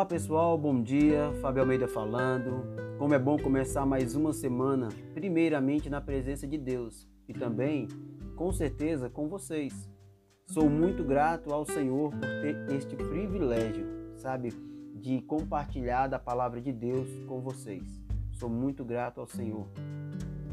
Olá pessoal, bom dia. Fábio Almeida falando. Como é bom começar mais uma semana, primeiramente na presença de Deus e também, com certeza, com vocês. Sou muito grato ao Senhor por ter este privilégio, sabe, de compartilhar da palavra de Deus com vocês. Sou muito grato ao Senhor.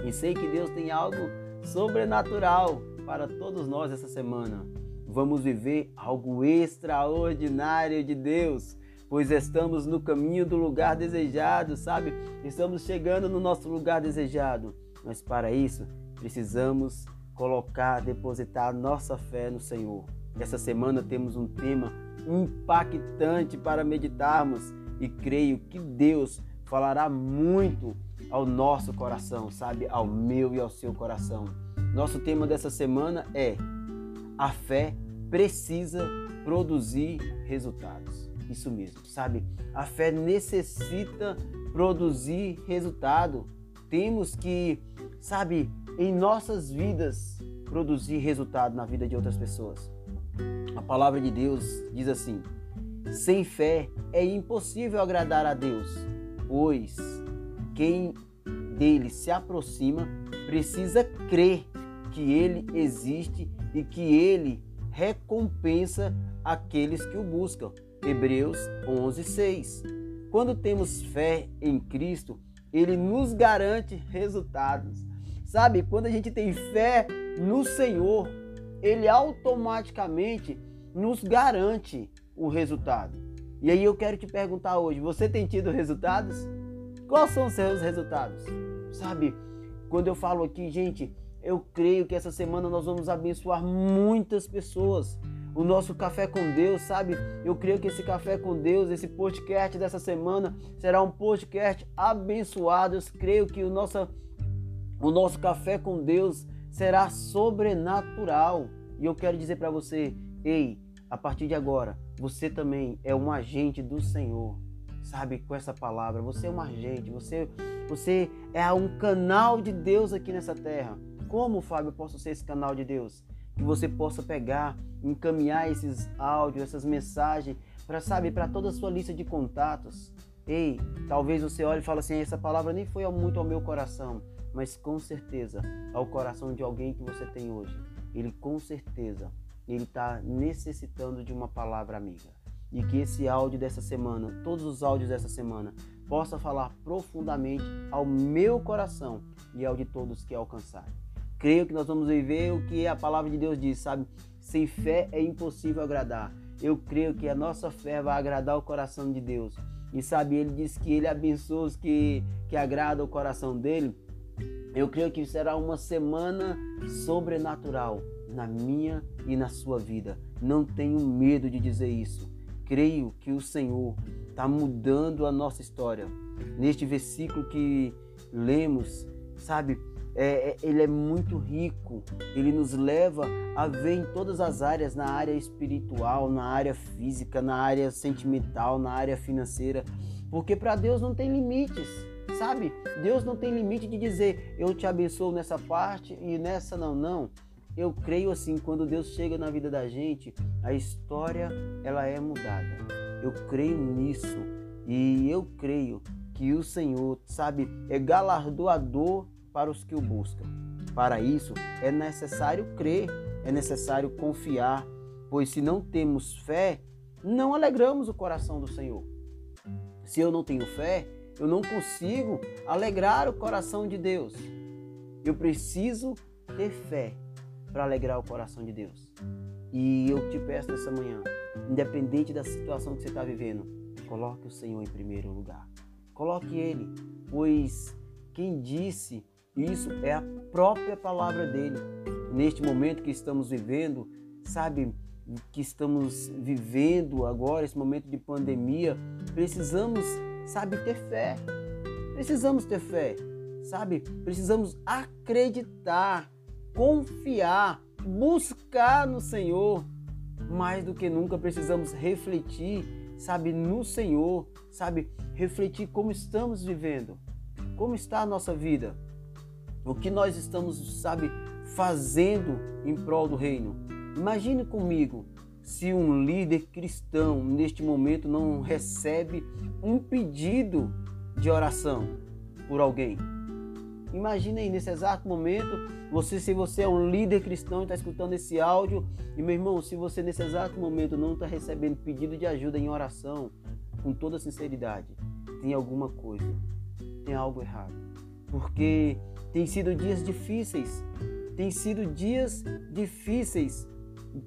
E sei que Deus tem algo sobrenatural para todos nós essa semana. Vamos viver algo extraordinário de Deus pois estamos no caminho do lugar desejado, sabe? Estamos chegando no nosso lugar desejado. Mas para isso, precisamos colocar, depositar nossa fé no Senhor. Essa semana temos um tema impactante para meditarmos e creio que Deus falará muito ao nosso coração, sabe? Ao meu e ao seu coração. Nosso tema dessa semana é: a fé precisa produzir resultados. Isso mesmo, sabe? A fé necessita produzir resultado. Temos que, sabe, em nossas vidas, produzir resultado na vida de outras pessoas. A palavra de Deus diz assim: sem fé é impossível agradar a Deus, pois quem dele se aproxima precisa crer que ele existe e que ele recompensa aqueles que o buscam. Hebreus 11:6. Quando temos fé em Cristo, ele nos garante resultados. Sabe, quando a gente tem fé no Senhor, ele automaticamente nos garante o resultado. E aí eu quero te perguntar hoje, você tem tido resultados? Quais são os seus resultados? Sabe, quando eu falo aqui, gente, eu creio que essa semana nós vamos abençoar muitas pessoas o nosso café com Deus, sabe? Eu creio que esse café com Deus, esse podcast dessa semana será um podcast abençoado. Eu creio que o nosso, o nosso café com Deus será sobrenatural. E eu quero dizer para você, ei, a partir de agora, você também é um agente do Senhor. Sabe, com essa palavra, você é um agente, você, você é um canal de Deus aqui nessa terra. Como, Fábio, posso ser esse canal de Deus? Que você possa pegar, encaminhar esses áudios, essas mensagens para saber para toda a sua lista de contatos. Ei, talvez você olhe e fale assim, essa palavra nem foi muito ao meu coração, mas com certeza ao coração de alguém que você tem hoje. Ele com certeza ele está necessitando de uma palavra amiga. E que esse áudio dessa semana, todos os áudios dessa semana, possa falar profundamente ao meu coração e ao de todos que alcançarem. Creio que nós vamos viver o que a palavra de Deus diz, sabe? Sem fé é impossível agradar. Eu creio que a nossa fé vai agradar o coração de Deus. E sabe, ele diz que ele abençoa os que, que agrada o coração dele. Eu creio que será uma semana sobrenatural na minha e na sua vida. Não tenho medo de dizer isso. Creio que o Senhor está mudando a nossa história. Neste versículo que lemos, sabe, é, é, ele é muito rico, ele nos leva a ver em todas as áreas, na área espiritual, na área física, na área sentimental, na área financeira, porque para Deus não tem limites, sabe? Deus não tem limite de dizer eu te abençoo nessa parte e nessa não, não. Eu creio assim, quando Deus chega na vida da gente, a história ela é mudada. Eu creio nisso e eu creio que o Senhor, sabe, é galardoador para os que o buscam. Para isso, é necessário crer, é necessário confiar, pois se não temos fé, não alegramos o coração do Senhor. Se eu não tenho fé, eu não consigo alegrar o coração de Deus. Eu preciso ter fé para alegrar o coração de Deus. E eu te peço nessa manhã, independente da situação que você está vivendo, coloque o Senhor em primeiro lugar. Coloque Ele, pois quem disse isso é a própria palavra dele. Neste momento que estamos vivendo, sabe, que estamos vivendo agora, esse momento de pandemia, precisamos, sabe, ter fé. Precisamos ter fé, sabe? Precisamos acreditar, confiar, buscar no Senhor. Mais do que nunca precisamos refletir, sabe, no Senhor, sabe, refletir como estamos vivendo, como está a nossa vida o que nós estamos, sabe, fazendo em prol do reino. Imagine comigo se um líder cristão neste momento não recebe um pedido de oração por alguém. Imagina aí nesse exato momento, você se você é um líder cristão e está escutando esse áudio, e meu irmão, se você nesse exato momento não está recebendo pedido de ajuda em oração, com toda sinceridade, tem alguma coisa, tem algo errado. Porque tem sido dias difíceis, tem sido dias difíceis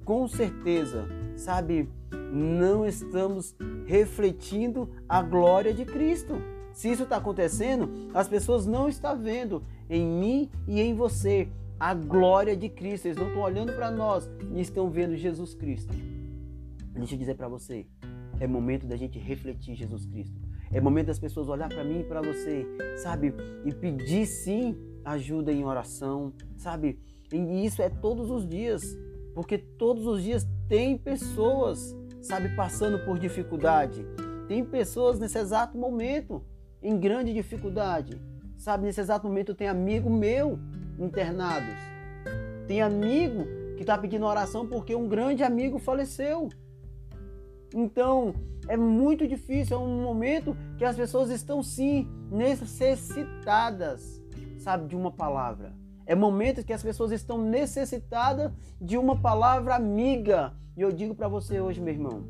com certeza, sabe, não estamos refletindo a glória de Cristo. Se isso está acontecendo, as pessoas não estão vendo em mim e em você a glória de Cristo. Eles não estão olhando para nós e estão vendo Jesus Cristo. Deixa eu dizer para você, é momento da gente refletir Jesus Cristo. É momento das pessoas olhar para mim e para você, sabe? E pedir sim ajuda em oração, sabe? E isso é todos os dias. Porque todos os dias tem pessoas, sabe, passando por dificuldade. Tem pessoas nesse exato momento em grande dificuldade. Sabe, nesse exato momento tem amigo meu internados. Tem amigo que está pedindo oração porque um grande amigo faleceu. Então, é muito difícil, é um momento que as pessoas estão sim necessitadas, sabe, de uma palavra. É momento que as pessoas estão necessitadas de uma palavra amiga. E eu digo para você hoje, meu irmão,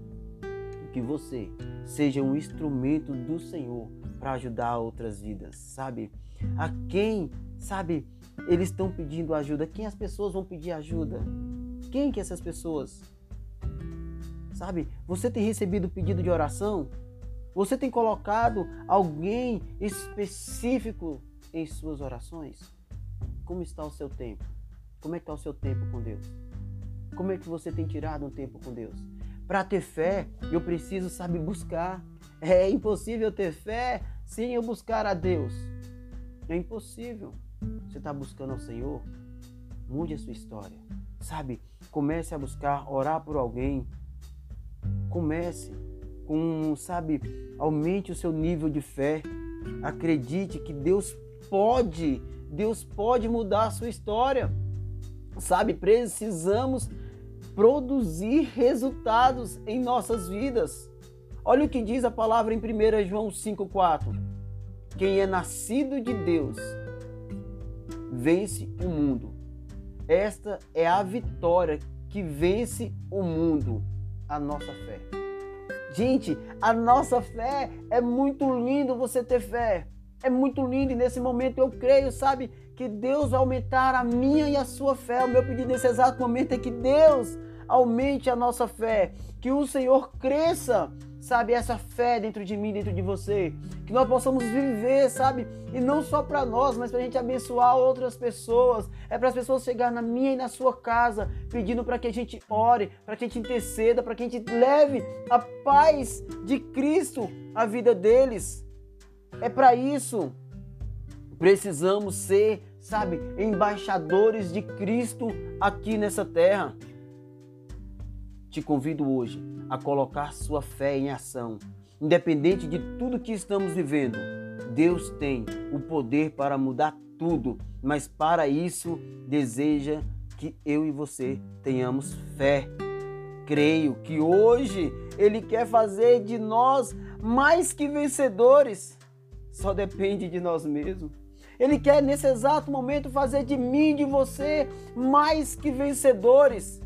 que você seja um instrumento do Senhor para ajudar outras vidas, sabe? A quem, sabe, eles estão pedindo ajuda? Quem as pessoas vão pedir ajuda? Quem que essas pessoas? Sabe? Você tem recebido pedido de oração? Você tem colocado alguém específico em suas orações? Como está o seu tempo? Como é que está o seu tempo com Deus? Como é que você tem tirado um tempo com Deus? Para ter fé, eu preciso saber buscar. É impossível ter fé sem eu buscar a Deus. É impossível. Você está buscando ao Senhor? Mude a sua história. Sabe? Comece a buscar, orar por alguém. Comece com, sabe, aumente o seu nível de fé. Acredite que Deus pode Deus pode mudar a sua história. Sabe, precisamos produzir resultados em nossas vidas. Olha o que diz a palavra em 1 João 5,4. Quem é nascido de Deus vence o mundo. Esta é a vitória que vence o mundo, a nossa fé. Gente, a nossa fé é muito lindo você ter fé. É muito lindo e nesse momento eu creio, sabe, que Deus vai aumentar a minha e a sua fé. O meu pedido nesse exato momento é que Deus aumente a nossa fé, que o Senhor cresça, sabe, essa fé dentro de mim, dentro de você, que nós possamos viver, sabe, e não só para nós, mas para a gente abençoar outras pessoas. É para as pessoas chegar na minha e na sua casa, pedindo para que a gente ore, para que a gente interceda, para que a gente leve a paz de Cristo à vida deles. É para isso. Precisamos ser, sabe, embaixadores de Cristo aqui nessa terra. Te convido hoje a colocar sua fé em ação. Independente de tudo que estamos vivendo, Deus tem o poder para mudar tudo, mas para isso deseja que eu e você tenhamos fé. Creio que hoje Ele quer fazer de nós mais que vencedores só depende de nós mesmos. Ele quer nesse exato momento fazer de mim, de você, mais que vencedores.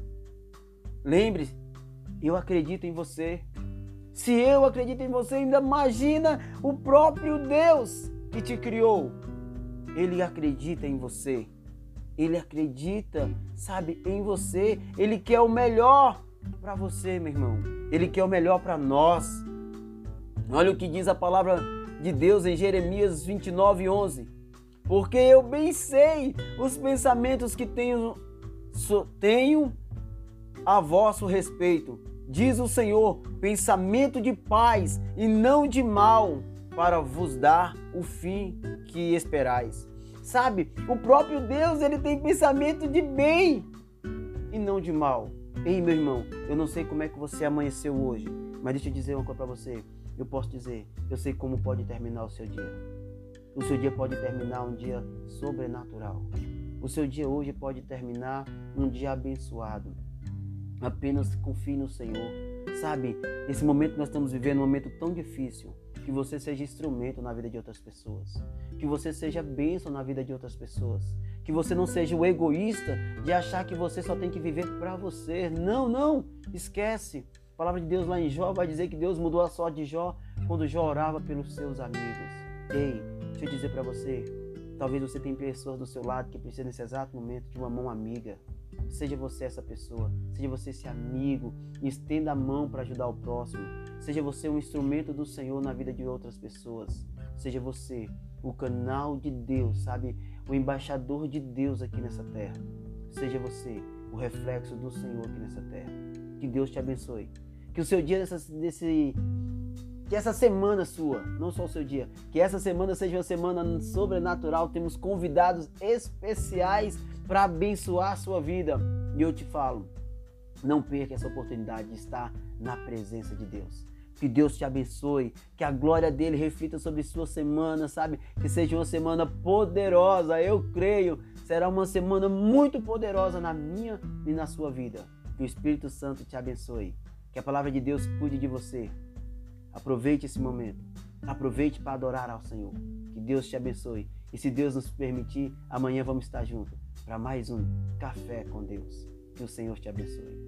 Lembre, eu acredito em você. Se eu acredito em você, ainda imagina o próprio Deus que te criou. Ele acredita em você. Ele acredita, sabe, em você. Ele quer o melhor para você, meu irmão. Ele quer o melhor para nós. Olha o que diz a palavra de Deus em Jeremias 29, 11. Porque eu bem sei os pensamentos que tenho, tenho a vosso respeito, diz o Senhor, pensamento de paz e não de mal, para vos dar o fim que esperais. Sabe, o próprio Deus ele tem pensamento de bem e não de mal. Ei, meu irmão, eu não sei como é que você amanheceu hoje, mas deixa eu dizer uma coisa para você eu posso dizer, eu sei como pode terminar o seu dia. O seu dia pode terminar um dia sobrenatural. O seu dia hoje pode terminar um dia abençoado. Apenas confie no Senhor. Sabe, nesse momento que nós estamos vivendo, um momento tão difícil, que você seja instrumento na vida de outras pessoas. Que você seja bênção na vida de outras pessoas. Que você não seja o egoísta de achar que você só tem que viver para você. Não, não, esquece. A palavra de Deus lá em Jó vai dizer que Deus mudou a sorte de Jó quando Jó orava pelos seus amigos. Ei, deixa eu dizer para você, talvez você tenha pessoas do seu lado que precisam nesse exato momento de uma mão amiga. Seja você essa pessoa, seja você esse amigo, estenda a mão para ajudar o próximo. Seja você um instrumento do Senhor na vida de outras pessoas. Seja você o canal de Deus, sabe? O embaixador de Deus aqui nessa terra. Seja você o reflexo do Senhor aqui nessa terra. Que Deus te abençoe. Que o seu dia desse que essa semana sua, não só o seu dia, que essa semana seja uma semana sobrenatural. Temos convidados especiais para abençoar a sua vida. E eu te falo, não perca essa oportunidade de estar na presença de Deus. Que Deus te abençoe, que a glória dele reflita sobre sua semana, sabe? Que seja uma semana poderosa. Eu creio, será uma semana muito poderosa na minha e na sua vida. Que o Espírito Santo te abençoe. Que a palavra de Deus cuide de você. Aproveite esse momento. Aproveite para adorar ao Senhor. Que Deus te abençoe. E se Deus nos permitir, amanhã vamos estar juntos para mais um Café com Deus. Que o Senhor te abençoe.